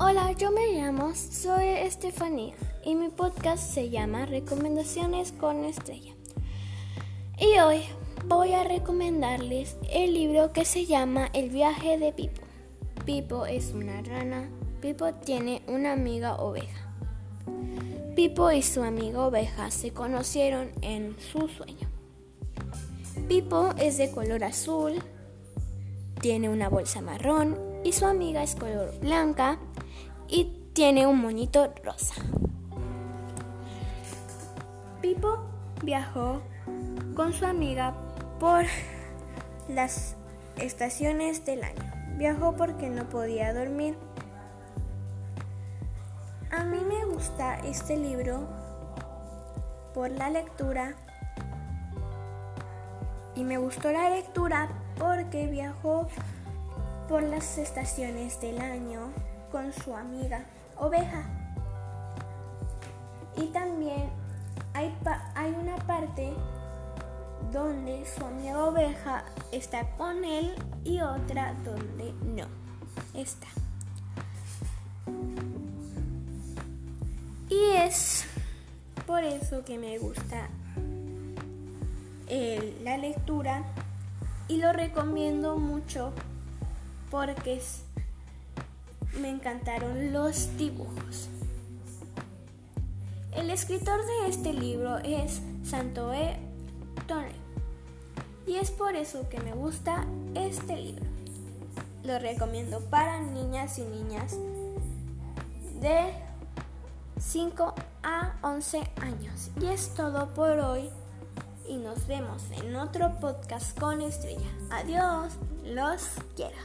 Hola, yo me llamo Zoe Estefanía y mi podcast se llama Recomendaciones con Estrella. Y hoy voy a recomendarles el libro que se llama El viaje de Pipo. Pipo es una rana. Pipo tiene una amiga oveja. Pipo y su amiga oveja se conocieron en su sueño. Pipo es de color azul, tiene una bolsa marrón y su amiga es color blanca y tiene un monito rosa. Pipo viajó con su amiga por las estaciones del año. Viajó porque no podía dormir. A mí me gusta este libro por la lectura y me gustó la lectura porque viajó por las estaciones del año con su amiga oveja. Y también hay, hay una parte donde su amiga oveja está con él y otra donde no está. Y es por eso que me gusta la lectura y lo recomiendo mucho porque me encantaron los dibujos. El escritor de este libro es Santoe Tone y es por eso que me gusta este libro. Lo recomiendo para niñas y niñas de 5 a 11 años. Y es todo por hoy y nos vemos en otro podcast con Estrella. Adiós, los quiero.